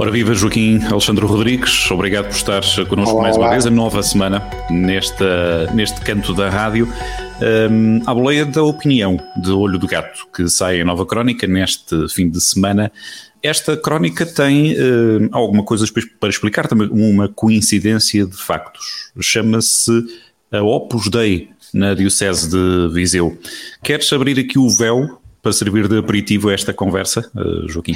Ora viva Joaquim Alexandre Rodrigues, obrigado por estar connosco olá, mais uma olá. vez, a nova semana nesta, neste canto da rádio. Um, à boleia da opinião de Olho de Gato, que sai a nova crónica neste fim de semana. Esta crónica tem uh, alguma coisa para explicar, também uma coincidência de factos. Chama-se a Opus Dei na Diocese de Viseu. Queres abrir aqui o véu para servir de aperitivo a esta conversa, uh, Joaquim?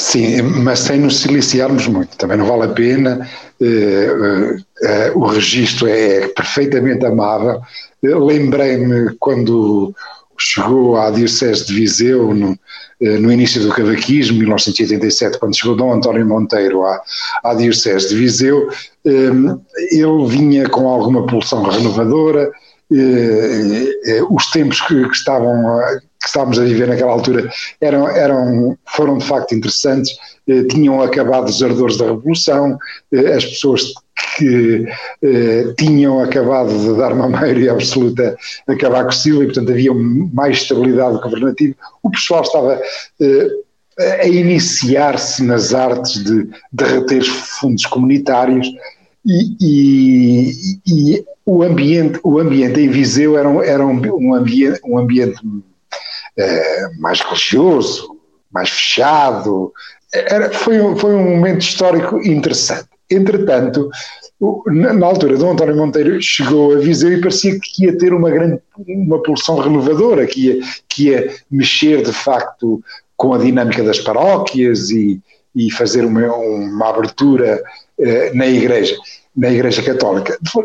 Sim, mas sem nos siliciarmos muito, também não vale a pena. Uh, uh, o registro é perfeitamente amável. Lembrei-me quando chegou à Diocese de Viseu no, no início do cavaquismo, 1987, quando chegou Dom António Monteiro à, à Diocese de Viseu, ele vinha com alguma pulsão renovadora, os tempos que, que estavam que estávamos a viver naquela altura eram, eram, foram de facto interessantes, eh, tinham acabado os ardores da Revolução, eh, as pessoas que eh, tinham acabado de dar uma maioria absoluta a Cavaco Silva e portanto havia mais estabilidade governativa, o pessoal estava eh, a iniciar-se nas artes de derreter fundos comunitários e, e, e, o ambiente, o ambiente em Viseu era, era um, um ambiente, um ambiente eh, mais religioso, mais fechado. Era, foi, um, foi um momento histórico interessante. Entretanto, na altura do António Monteiro chegou a Viseu e parecia que ia ter uma grande uma pulsão renovadora, que ia, que ia mexer de facto com a dinâmica das paróquias e, e fazer uma, uma abertura eh, na igreja, na igreja católica. Foi,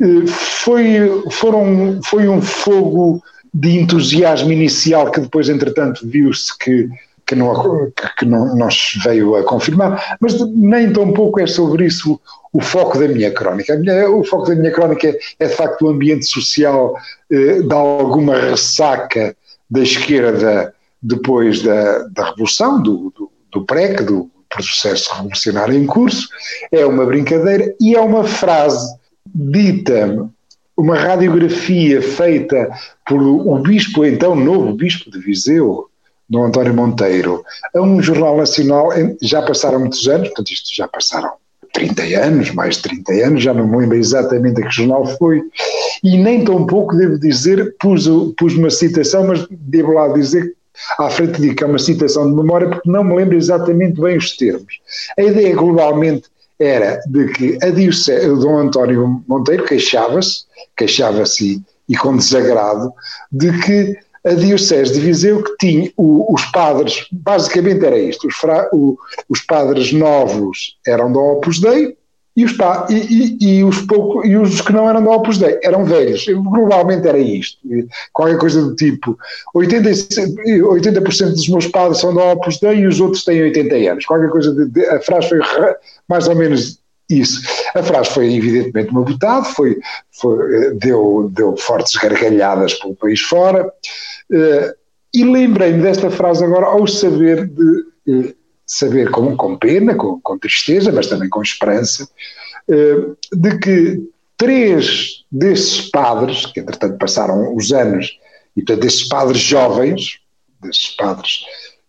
eh, foi, foram, foi um fogo de entusiasmo inicial que depois, entretanto, viu-se que, que, não, que não, não veio a confirmar, mas nem tão pouco é sobre isso o foco da minha crónica. Minha, o foco da minha crónica é, é de facto o ambiente social eh, de alguma ressaca da esquerda depois da, da Revolução, do, do, do PREC, do processo revolucionário em curso, é uma brincadeira e é uma frase dita uma radiografia feita por o bispo, então novo bispo de Viseu, Dom António Monteiro, a um jornal nacional, já passaram muitos anos, portanto isto já passaram 30 anos, mais de 30 anos, já não me lembro exatamente a que jornal foi, e nem tão pouco devo dizer, pus, pus uma citação, mas devo lá dizer à frente de que é uma citação de memória, porque não me lembro exatamente bem os termos. A ideia globalmente era de que a Diocese, o Dom António Monteiro queixava-se, queixava-se e com desagrado, de que a Diocese de Viseu que tinha o, os padres, basicamente era isto, os, fra, o, os padres novos eram do Opus Dei, e os, pá, e, e, e, os pouco, e os que não eram da Opus Dei eram velhos. Globalmente era isto. Qualquer coisa do tipo: 80%, 80 dos meus padres são da Opus Dei e os outros têm 80 anos. Qualquer coisa. De, de, a frase foi mais ou menos isso. A frase foi evidentemente uma botada, foi, foi, deu, deu fortes gargalhadas pelo país fora. Uh, e lembrei-me desta frase agora ao saber de. Saber com, com pena, com, com, tristeza, mas também com esperança, eh, de que três desses padres, que entretanto passaram os anos, e portanto desses padres jovens, desses padres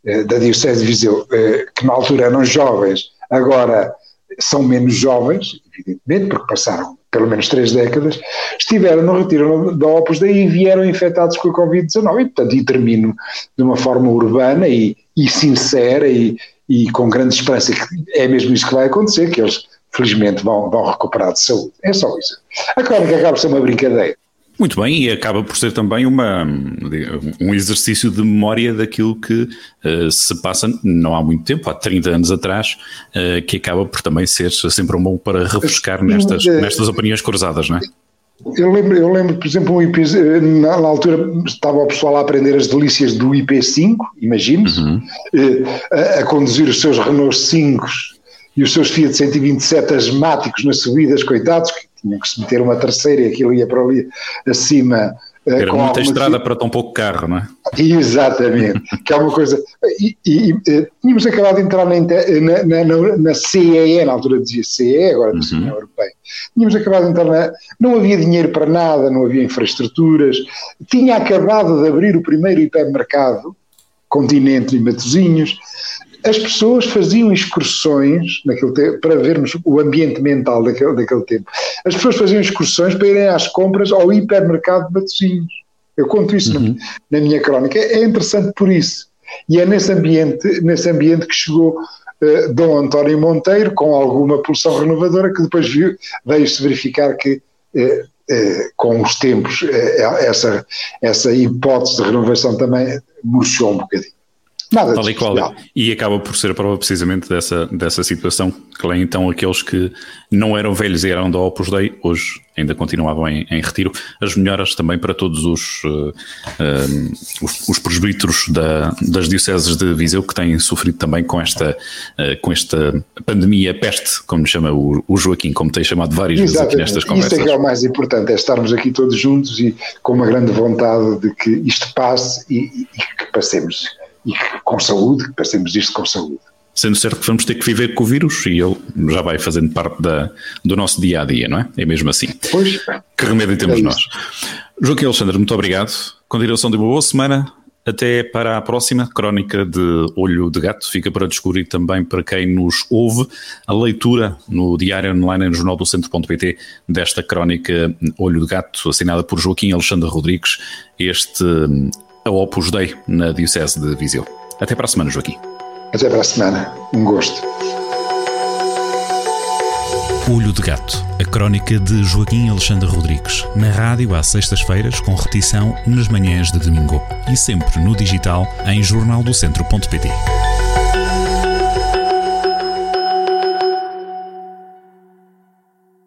eh, da Diocese de Viseu, eh, que na altura eram jovens, agora são menos jovens, evidentemente, porque passaram pelo menos três décadas, estiveram no retiro da Opus Dei e vieram infectados com a Covid-19. E, portanto, e termino de uma forma urbana e, e sincera e, e com grande esperança que é mesmo isso que vai acontecer, que eles felizmente vão, vão recuperar de saúde. É só isso. A crónica acaba por ser uma brincadeira. Muito bem, e acaba por ser também uma, um exercício de memória daquilo que uh, se passa não há muito tempo, há 30 anos atrás, uh, que acaba por também ser sempre um bom para refrescar nestas, nestas opiniões cruzadas, não é? Eu lembro, eu lembro, por exemplo, um IP, na, na, altura estava o pessoal a aprender as delícias do IP5, imagine-se, uhum. Eh, a, a, conduzir os seus Renault 5 e os seus Fiat 127 asmáticos nas subidas, coitados, que tinham que se meter uma terceira e aquilo ia para ali acima Eh, Era muita estrada para tão pouco carro, não é? Exatamente, que é uma coisa. E, e, e eh, tínhamos acabado de entrar na, na, na, na, CEE, na altura dizia CEE, agora uhum. União Europeia. Tínhamos acabado de entrar na. Não havia dinheiro para nada, não havia infraestruturas. Tinha acabado de abrir o primeiro hipermercado, Continente e Matozinhos as pessoas faziam excursões naquele tempo, para vermos o ambiente mental daquele, daquele tempo. As pessoas faziam excursões para irem às compras ao hipermercado de Matosinhos. Eu conto isso uhum. na, na, minha crónica. É interessante por isso. E é nesse ambiente, nesse ambiente que chegou uh, Dom António Monteiro, com alguma pulsão renovadora, que depois veio-se verificar que uh, uh, com os tempos essa, essa hipótese de renovação também murchou um bocadinho. Nada Tal e qual. E acaba por ser a prova precisamente dessa, dessa situação, que lá então aqueles que não eram velhos e eram da Opus Dei, hoje ainda continuavam em, em retiro. As melhoras também para todos os, uh, uh, os, os, presbíteros da, das dioceses de Viseu que têm sofrido também com esta, uh, com esta pandemia peste, como chama o, o, Joaquim, como tem chamado várias vezes aqui nestas conversas. Isso é que é o mais importante, é estarmos aqui todos juntos e com uma grande vontade de que isto passe e, e que passemos e com saúde, que passemos isto com saúde. Sendo certo que vamos ter que viver com o vírus e ele já vai fazendo parte da, do nosso dia a dia, não é? É mesmo assim. Pois. Que remédio temos é nós. Joaquim Alexandre, muito obrigado. Continuação de uma boa semana. Até para a próxima crónica de Olho de Gato. Fica para descobrir também para quem nos ouve a leitura no diário online no jornal do centro.pt desta crónica Olho de Gato, assinada por Joaquim Alexandre Rodrigues. Este a Opus Dei na Diocese de Viseu. Até para a semana, Joaquim. Até para a semana. Um gosto. Olho de Gato, a crónica de Joaquim Alexandre Rodrigues, na rádio às sextas-feiras, com repetição nas manhãs de domingo e sempre no digital em jornaldocentro.pt.